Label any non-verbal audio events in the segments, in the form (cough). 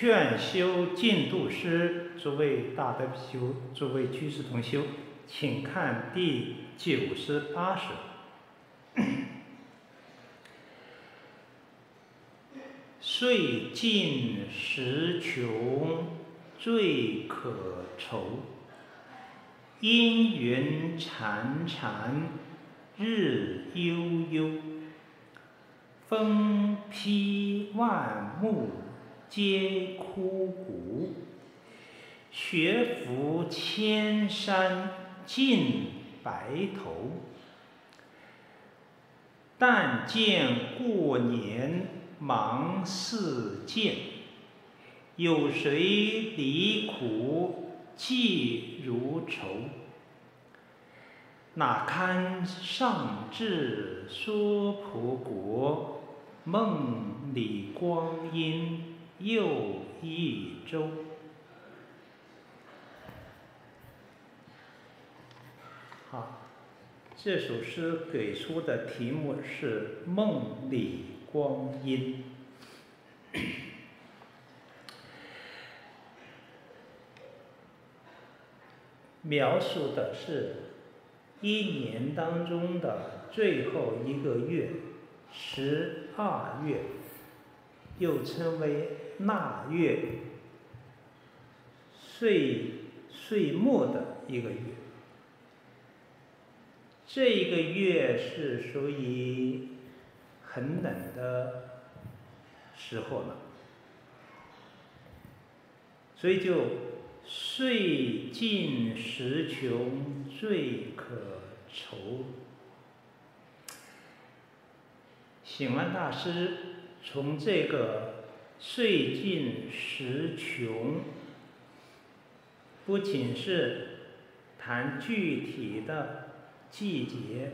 劝修进度师，诸位大德修，诸位居士同修，请看第九十八首。(coughs) 岁尽时穷，最可愁。阴云潺潺，日悠悠。风披万木，皆枯骨。学拂千山，尽白头。但见过年，忙似箭。有谁离苦？寄如仇，哪堪上至娑婆国？梦里光阴又一周。好，这首诗给出的题目是《梦里光阴》。描述的是一年当中的最后一个月，十二月，又称为腊月，岁岁末的一个月。这一个月是属于很冷的时候了，所以就。岁尽时穷，最可愁。显光大师从这个岁尽时穷，不仅是谈具体的季节，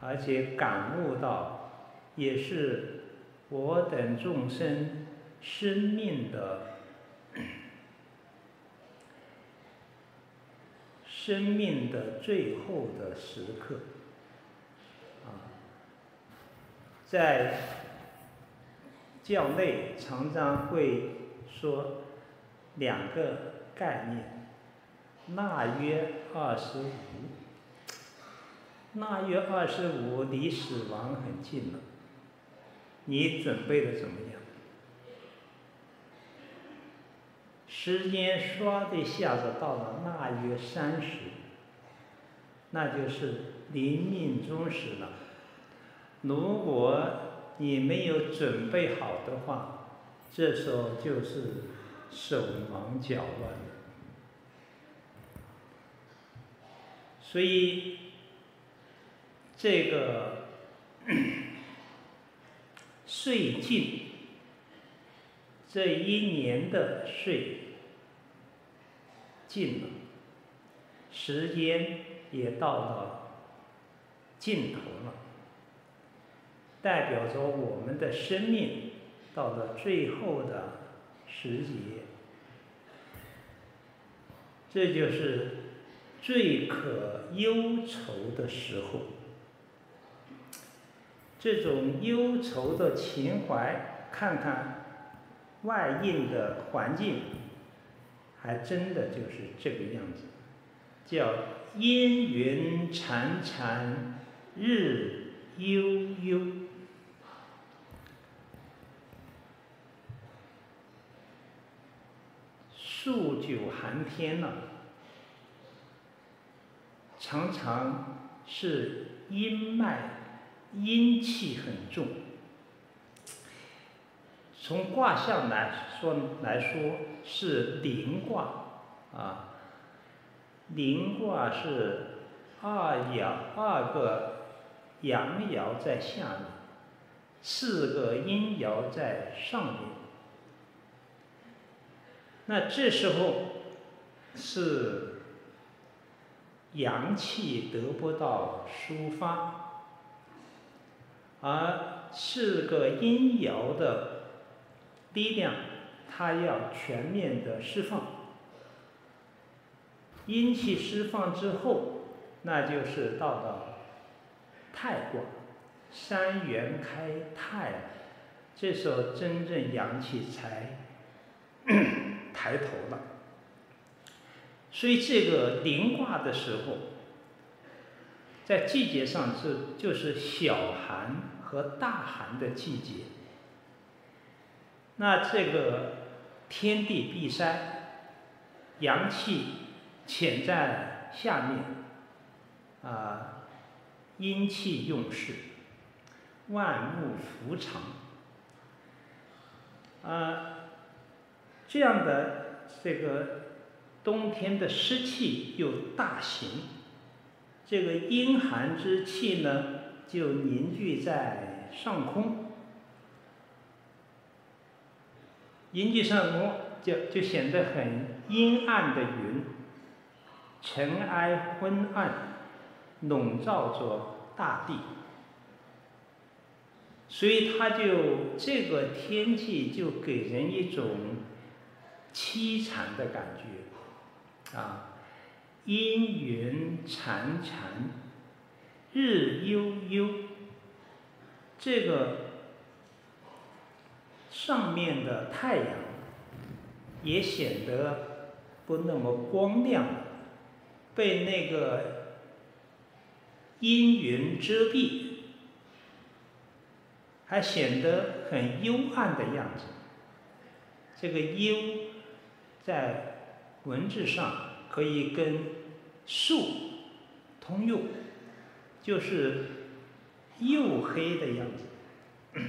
而且感悟到，也是我等众生生命的。生命的最后的时刻，啊，在教内常常会说两个概念，腊月二十五，腊月二十五离死亡很近了，你准备的怎么样？时间唰的一下子到了腊月三十，那就是临命终时了。如果你没有准备好的话，这时候就是手忙脚乱。所以，这个 (coughs) 岁尽，这一年的岁。尽了，时间也到了尽头了，代表着我们的生命到了最后的时节，这就是最可忧愁的时候。这种忧愁的情怀，看看外应的环境。还真的就是这个样子，叫因缘缠缠，日悠悠，数九寒天了，常常是阴脉阴气很重。从卦象来说来说是临卦，啊，临卦是二爻二个阳爻在下面，四个阴爻在上面。那这时候是阳气得不到抒发，而四个阴爻的。力量，它要全面的释放。阴气释放之后，那就是到了太卦，三元开泰，这时候真正阳气才抬头了。所以这个临卦的时候，在季节上是就是小寒和大寒的季节。那这个天地闭塞，阳气潜在下面，啊，阴气用事，万物伏藏，啊，这样的这个冬天的湿气又大行，这个阴寒之气呢就凝聚在上空，凝聚上空就就显得很阴暗的云，尘埃昏暗，笼罩着大地。所以它就这个天气就给人一种凄惨的感觉，啊，阴云潺潺，日悠悠，这个上面的太阳也显得不那么光亮，被那个阴云遮蔽。还显得很幽暗的样子。这个“幽”在文字上可以跟“树”通用，就是黝黑的样子。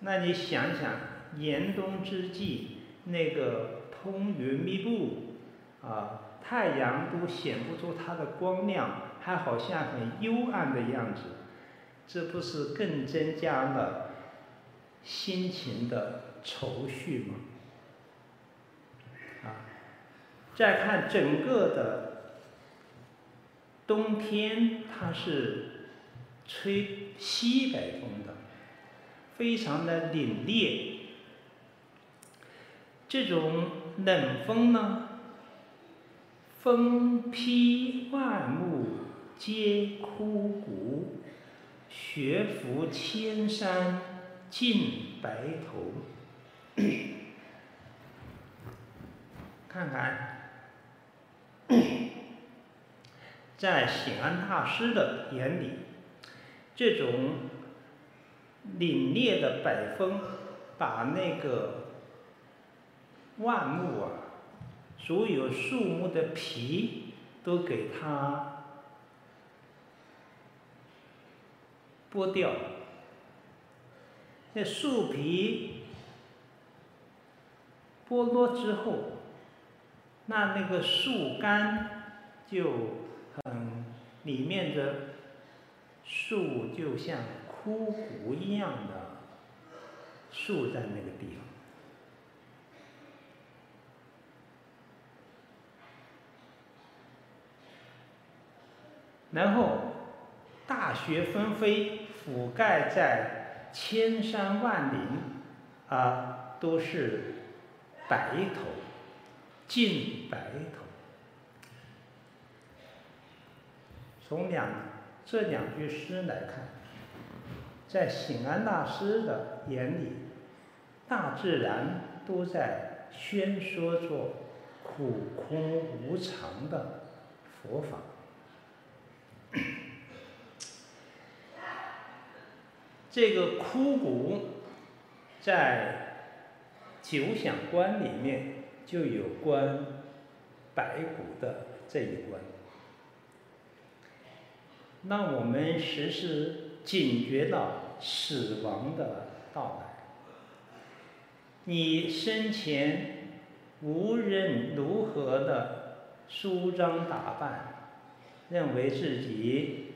那你想想，严冬之际，那个通云密布，啊，太阳都显不出它的光亮，还好像很幽暗的样子。这不是更增加了心情的愁绪吗？啊，再看整个的冬天，它是吹西北风的，非常的凛冽。这种冷风呢，风披万物皆枯骨。雪拂千山尽白头。看看，(coughs) 在醒安大师的眼里，这种凛冽的北风，把那个万物啊，所有树木的皮都给它。剥掉，那树皮剥落之后，那那个树干就很里面的树就像枯骨一样的竖在那个地方，然后。大雪纷飞，覆盖在千山万岭，啊，都是白头，尽白头。从两这两句诗来看，在醒安大师的眼里，大自然都在宣说着苦空无常的佛法。(coughs) 这个枯骨，在九响观里面就有关白骨的这一关。让我们时时警觉到死亡的到来。你生前无论如何的梳妆打扮，认为自己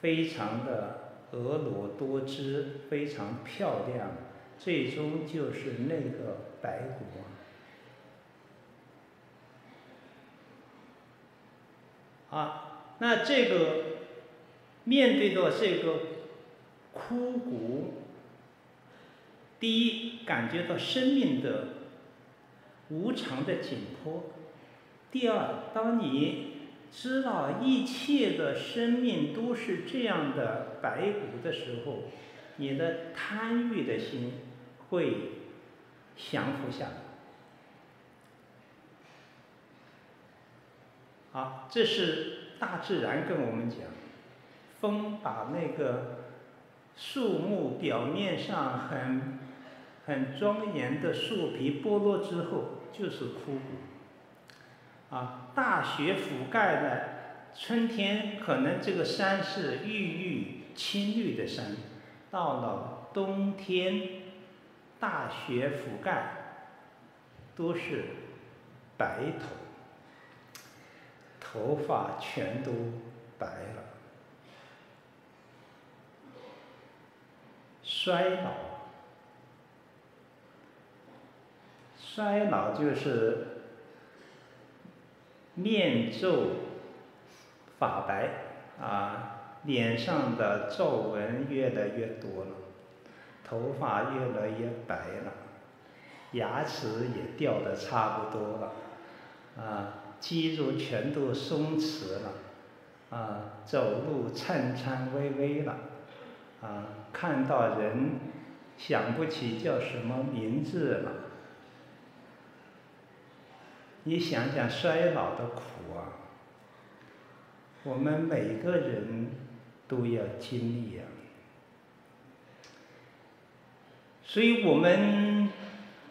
非常的。婀娜多姿，非常漂亮，最终就是那个白骨啊！那这个面对着这个枯骨，第一感觉到生命的无常的紧迫；第二，当你知道一切的生命都是这样的白骨的时候，你的贪欲的心会降服下来。啊，这是大自然跟我们讲，风把那个树木表面上很很庄严的树皮剥落之后，就是枯骨。啊，大雪覆盖的春天，可能这个山是郁郁青绿的山，到了冬天，大雪覆盖，都是白头。头发全都白了，衰老，衰老就是面皱发白啊，脸上的皱纹越来越多了，头发越来越白了，牙齿也掉得差不多了，啊。肌肉全都松弛了，啊，走路颤颤巍巍了，啊，看到人想不起叫什么名字了。你想想衰老的苦啊，我们每个人都要经历啊，所以我们。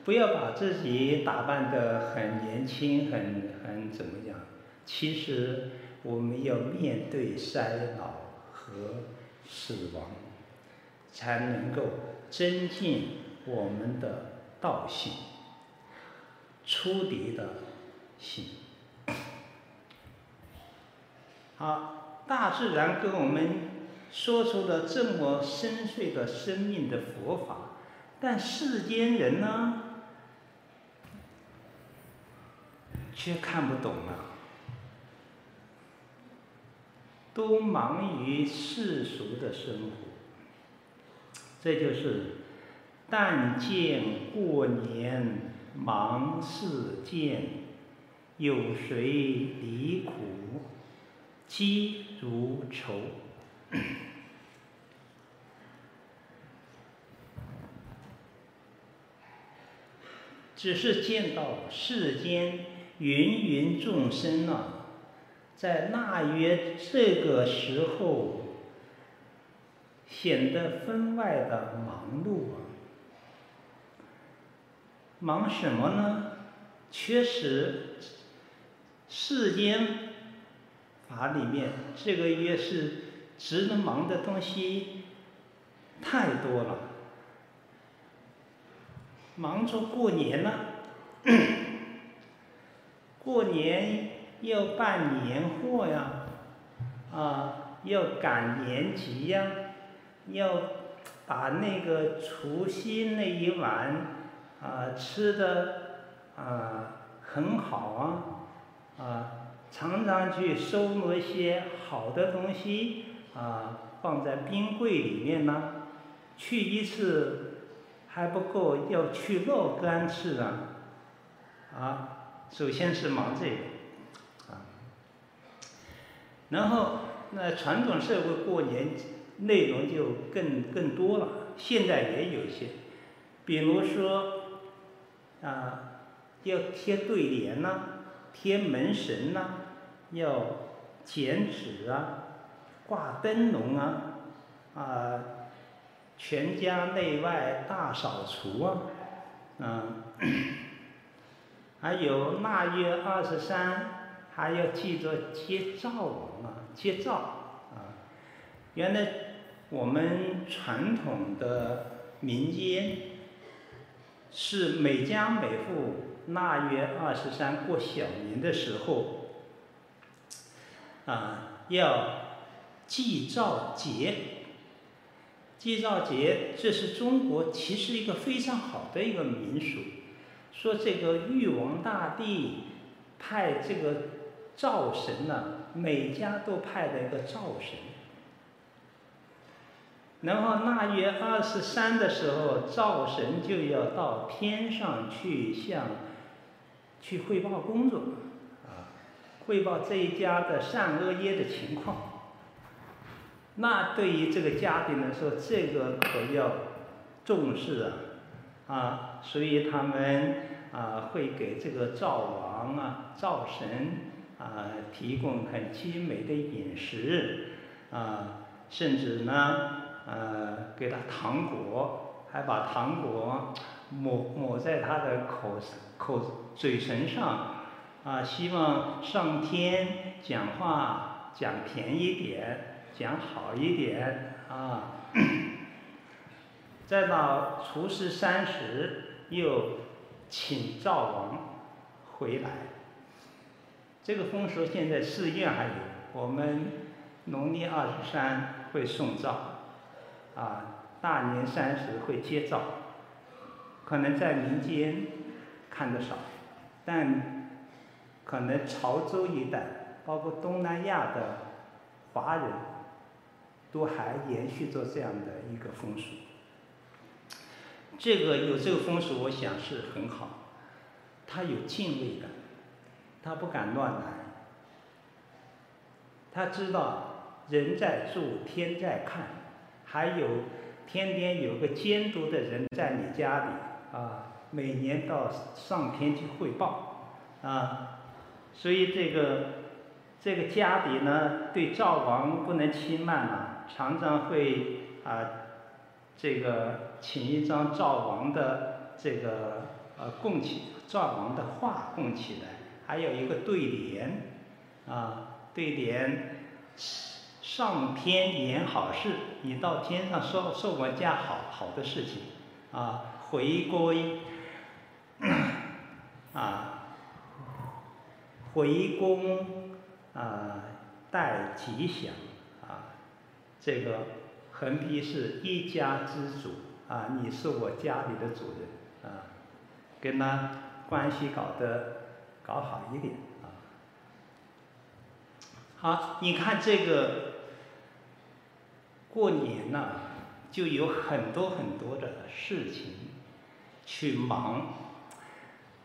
不要把自己打扮得很年轻，很很怎么样？其实我们要面对衰老和死亡，才能够增进我们的道性，出离的心。好，大自然跟我们说出了这么深邃的生命的佛法，但世间人呢？却看不懂了，都忙于世俗的生活。这就是“但见过年忙似箭，有谁离苦积如愁”。只是见到世间。芸芸众生啊，在腊月这个时候显得分外的忙碌啊。忙什么呢？确实，世间法里面这个月是值得忙的东西太多了，忙着过年了。过年要办年货呀，啊，要赶年集呀，要把那个除夕那一晚啊吃的啊很好啊，啊，常常去收罗一些好的东西啊，放在冰柜里面呢，去一次还不够，要去若干次啊，啊。首先是忙这个，啊，然后那传统社会过年内容就更更多了，现在也有一些，比如说啊，要贴对联呐，贴门神呐，要剪纸啊，挂灯笼啊，啊，全家内外大扫除啊，啊。还有腊月二十三，还要记着接灶王啊，接灶啊。原来我们传统的民间是每家每户腊月二十三过小年的时候啊，要祭灶节。祭灶节，这是中国其实一个非常好的一个民俗。说这个玉皇大帝派这个灶神呢、啊，每家都派了一个灶神。然后腊月二十三的时候，灶神就要到天上去向去汇报工作，啊，汇报这一家的善恶业的情况。那对于这个家庭来说，这个可要重视啊。啊，所以他们啊会给这个灶王啊、灶神啊，提供很精美的饮食，啊，甚至呢，呃，给他糖果，还把糖果抹抹在他的口口嘴唇上，啊，希望上天讲话讲甜一点，讲好一点，啊，(coughs) 再到除夕三十又请赵王回来。这个风俗现在寺院还有，我们农历二十三会送灶，啊，大年三十会接灶，可能在民间看得少，但可能潮州一带，包括东南亚的华人，都还延续着这样的一个风俗。这个有这个风俗，我想是很好，他有敬畏感。他不敢乱来，他知道人在做，天在看，还有天天有个监督的人在你家里啊，每年到上天去汇报啊，所以这个这个家里呢，对赵王不能轻慢啊，常常会啊，这个请一张赵王的这个呃供起赵王的画供起来。还有一个对联，啊，对联，上天言好事，你到天上说说我家好好的事情，啊，回归，啊，回宫，啊，带吉祥，啊，这个横批是一家之主，啊，你是我家里的主人，啊，跟他关系搞得。搞好一点啊！好，你看这个过年呐、就有很多很多的事情去忙。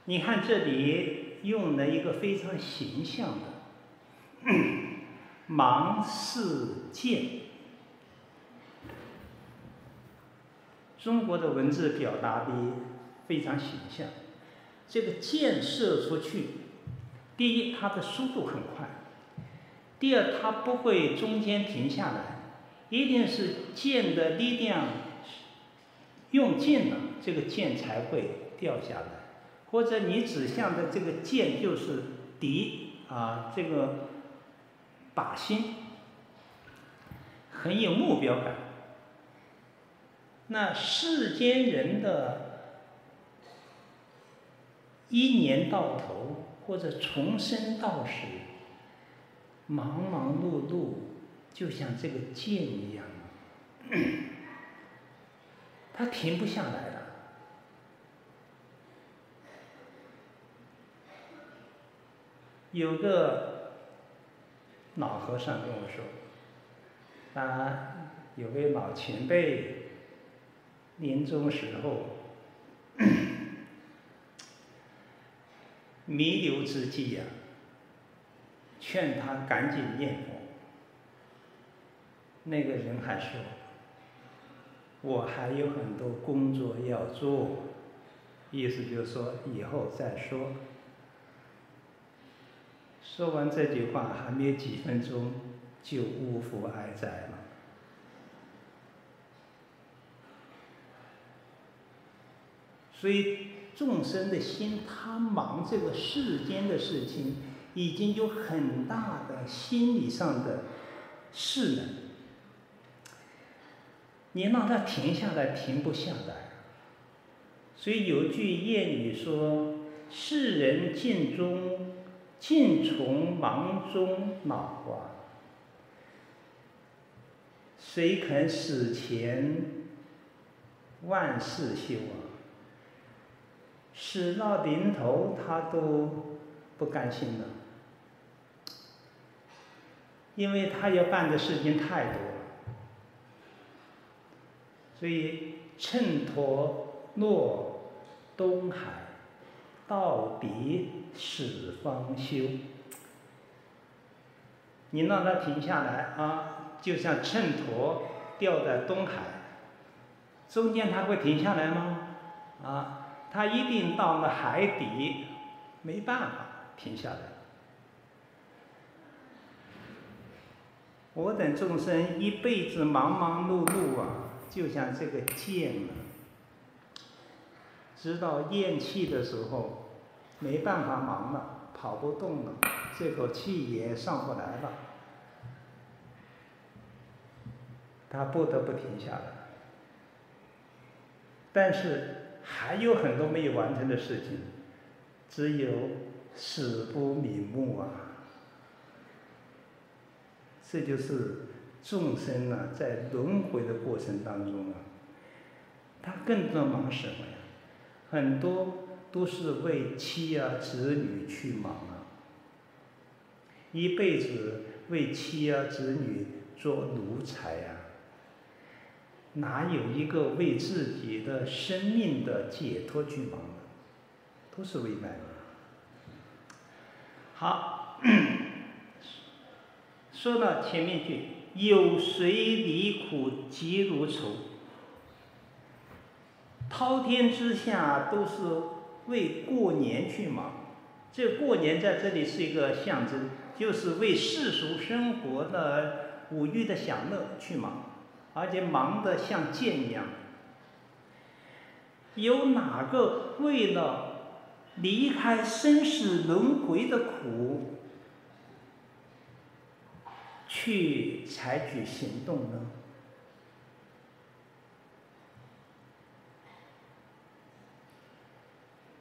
你看这里用了一个非常形象的“ (coughs) 忙似箭”，中国的文字表达的非常形象。这个箭射出去，第一，它的速度很快；第二，它不会中间停下来，一定是箭的力量用尽了，这个箭才会掉下来。或者你指向的这个箭就是敌啊，这个靶心很有目标感。那世间人的。一年到头，或者从生到死，忙忙碌碌，就像这个箭一样，(clears throat) 它停不下来了。有个老和尚跟我说，啊，有位老前辈，临终时候。弥留之际呀、劝他赶紧念佛。那个人还说：“我还有很多工作要做，意思就是说以后再说。”说完这句话，还没有几分钟就呜呼哀哉了。所以。众生的心，他忙这个世间的事情，已经有很大的心理上的势能。你让他停下来，停不下来。所以有句谚语说：“世人尽中，尽从忙中恼啊。谁肯死前万事休啊？”死到临头，他都不甘心了，因为他要办的事情太多了，所以秤砣落东海，到彼始方休。你让他停下来啊，就像秤砣掉在东海，中间他会停下来吗？啊？他一定到了海底，没办法停下来。我等众生一辈子忙忙碌碌啊，就像这个箭啊，直到咽气的时候，没办法忙了，跑不动了，这口气也上不来了，他不得不停下来。但是还有很多没有完成的事情，只有死不瞑目啊。这就是众生啊，在轮回的过程当中啊，他更多忙什么呀？很多都是为妻啊子女去忙啊，一辈子为妻啊子女做奴才呀，哪有一个为自己的生命的解脱去忙的？都是为难。好。(coughs) 说到前面去，有谁离苦即如仇？滔天之下都是为过年去忙，这过年在这里是一个象征，就是为世俗生活的五欲的享乐去忙，而且忙得像箭一样。有哪个为了离开生死轮回的苦？去采取行动呢？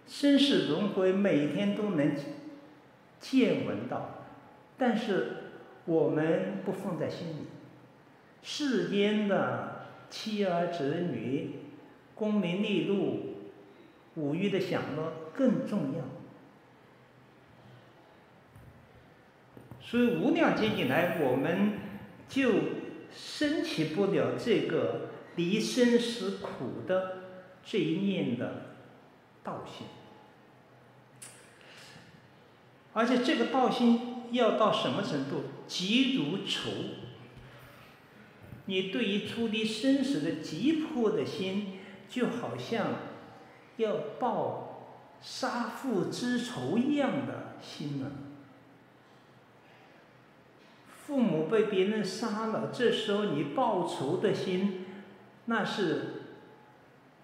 生死轮回每天都能见闻到，但是我们不放在心里。世间的妻儿子女、功名利禄、五欲的享乐更重要。所以无量劫以来，我们就升起不了这个离生死苦的这一念的道心，而且这个道心要到什么程度？急如仇。你对于出离生死的急迫的心，就好像要报杀父之仇一样的心呢。父母被别人杀了，这时候你报仇的心，那是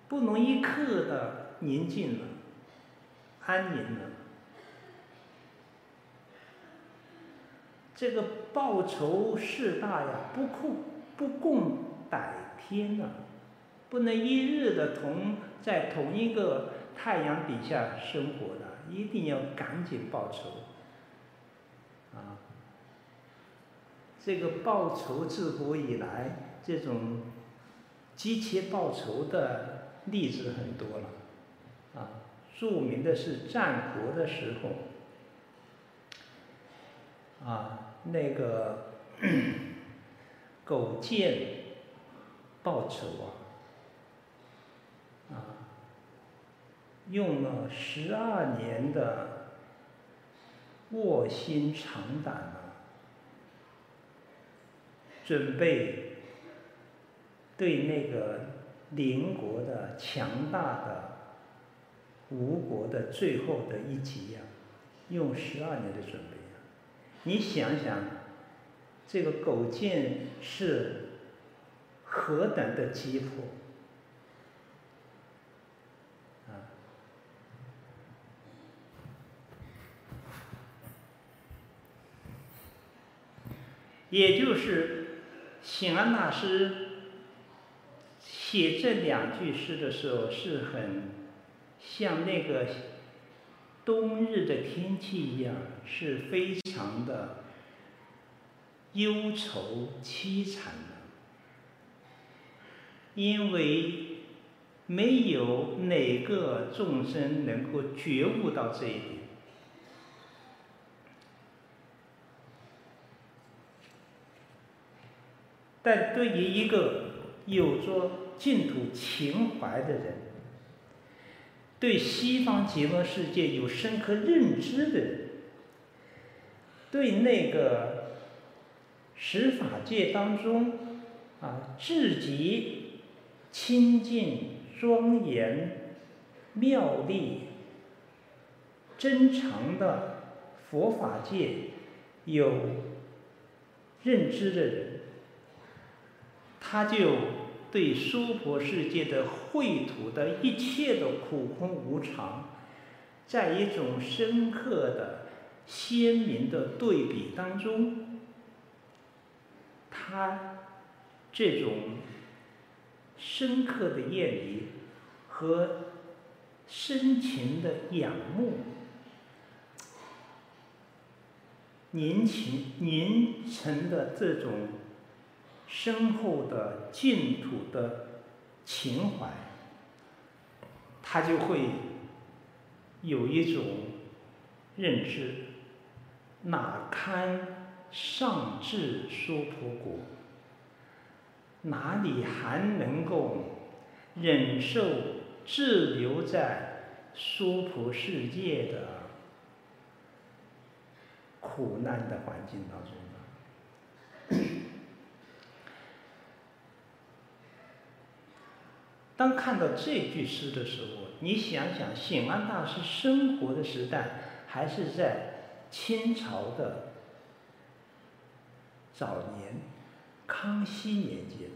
不能一刻的宁静了、安宁了。这个报仇事大呀，不共不共戴天呐，不能一日的同在同一个太阳底下生活的，一定要赶紧报仇。啊这个报仇自古以来，这种积极报仇的例子很多了，啊，著名的是战国的时候，啊，那个勾践报仇啊，啊，用了十二年的卧薪尝胆啊。准备对那个邻国的强大的吴国的最后的一击呀，用十二年的准备呀，你想想，这个勾践是何等的急迫啊！也就是。显安大师写这两句诗的时候，是很像那个冬日的天气一样，是非常的忧愁凄惨的，因为没有哪个众生能够觉悟到这一点。但对于一个有着净土情怀的人，对西方极乐世界有深刻认知的人，对那个十法界当中啊至极清净庄严妙丽真常的佛法界有认知的人，他就对娑婆世界的秽土的一切的苦空无常，在一种深刻的、鲜明的对比当中，他这种深刻的厌离和深情的仰慕。凝情凝成的这种深厚的净土的情怀，他就会有一种认知，哪堪上至娑婆国？哪里还能够忍受滞留在娑婆世界的？苦难的环境当中呢，当看到这句诗的时候，你想想，醒安大师生活的时代还是在清朝的早年，康熙年间，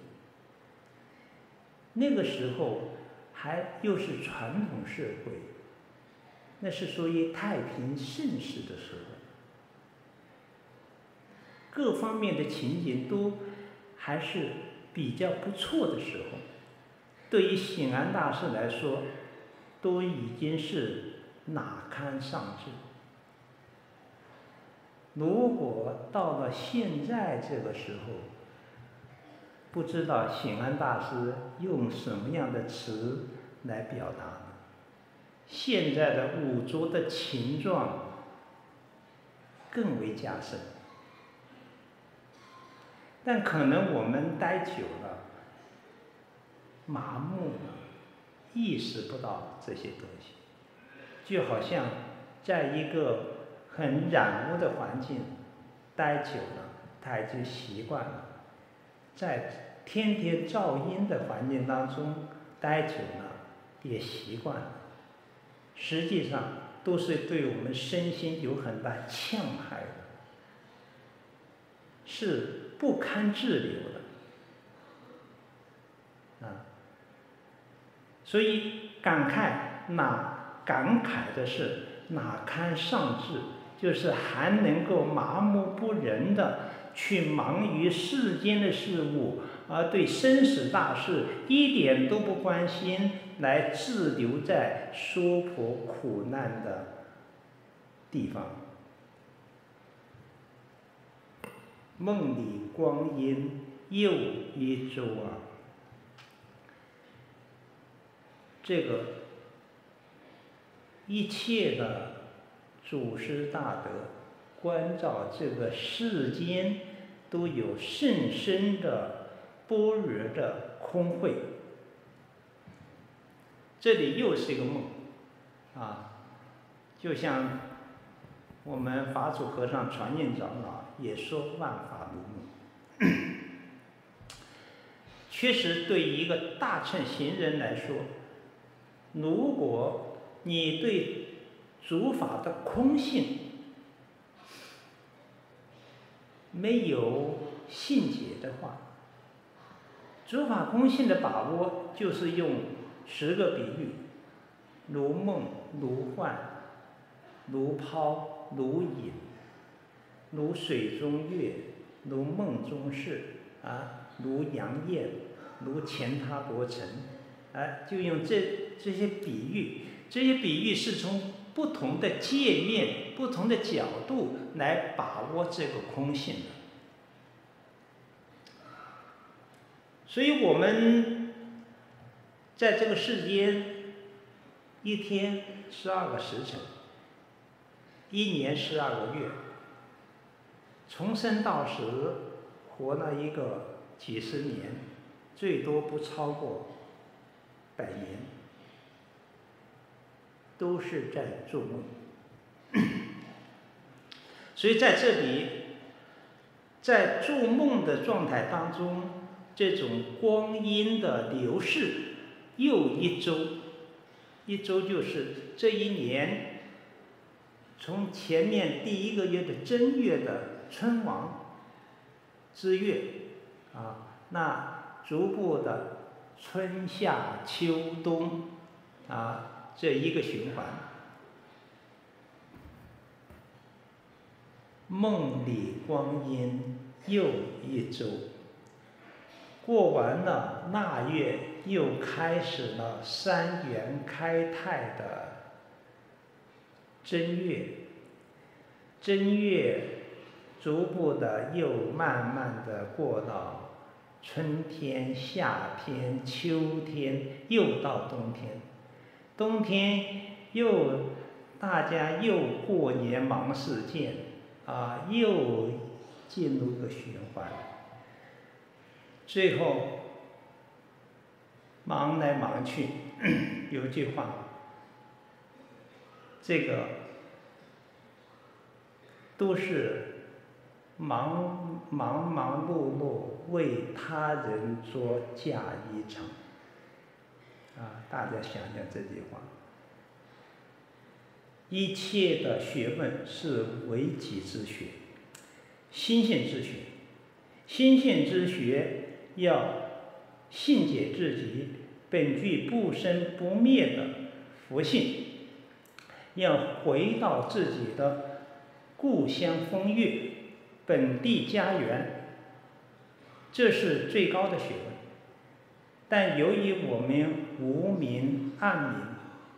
那个时候还又是传统社会，那是属于太平盛世的时候。各方面的情景都还是比较不错的时候，对于醒安大师来说，都已经是哪堪上至。如果到了现在这个时候，不知道醒安大师用什么样的词来表达呢？现在的五浊的情状更为加深。但可能我们待久了，麻木了，意识不到这些东西，就好像在一个很染污的环境待久了，他已经习惯了；在天天噪音的环境当中待久了，也习惯了。实际上，都是对我们身心有很大戕害的，是。不堪滞留的，啊，所以感慨哪感慨的是哪堪上至，就是还能够麻木不仁的去忙于世间的事物，而对生死大事一点都不关心，来滞留在娑婆苦难的地方。梦里光阴又一周啊！这个一切的祖师大德关照这个世间都有甚深的般若的空慧，这里又是一个梦啊，就像我们法祖和尚传印长老。也说万法如梦，(coughs) 确实对一个大乘行人来说，如果你对诸法的空性没有信解的话，诸法空性的把握就是用十个比喻：如梦、如幻、如泡、如影。如水中月，如梦中事，啊，如阳焰，如干闥罗尘，啊，就用这这些比喻，这些比喻是从不同的界面、不同的角度来把握这个空性的。所以我们在这个世间，一天十二个时辰，一年十二个月。从生到死，活了一个几十年，最多不超过百年，都是在做梦。(clears throat) 所以在这里，在做梦的状态当中，这种光阴的流逝，又一周，一周就是这一年，从前面第一个月的正月的。春王之月，啊，那逐步的春夏秋冬，啊，这一个循环。梦里光阴又一周，过完了腊月，又开始了三元开泰的正月。正月逐步的又慢慢的过到春天、夏天、秋天，又到冬天。冬天又大家又过年忙事件。啊，又进入一个循环，最后忙来忙去，(clears throat) 有句话，这个都是忙忙忙碌碌为他人做嫁衣裳，啊，大家想想这句话。一切的学问是为己之学，心性之学。心性之学要信解自己本具不生不灭的佛性，要回到自己的故乡风月、本地家园，这是最高的学问。但由于我们无明暗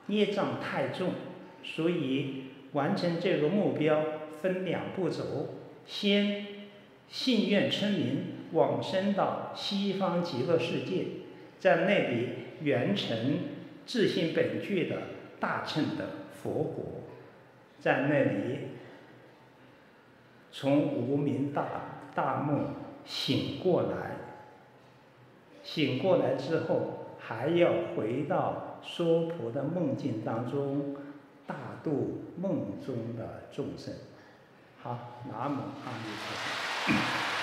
冥，业障太重。所以，完成这个目标分两步走：先信愿称名，往生到西方极乐世界，在那里圆成自性本具的大乘的佛果，在那里从无明大大梦醒过来，醒过来之后，还要回到娑婆的梦境当中。大度梦中的众生，好，南无阿弥陀佛。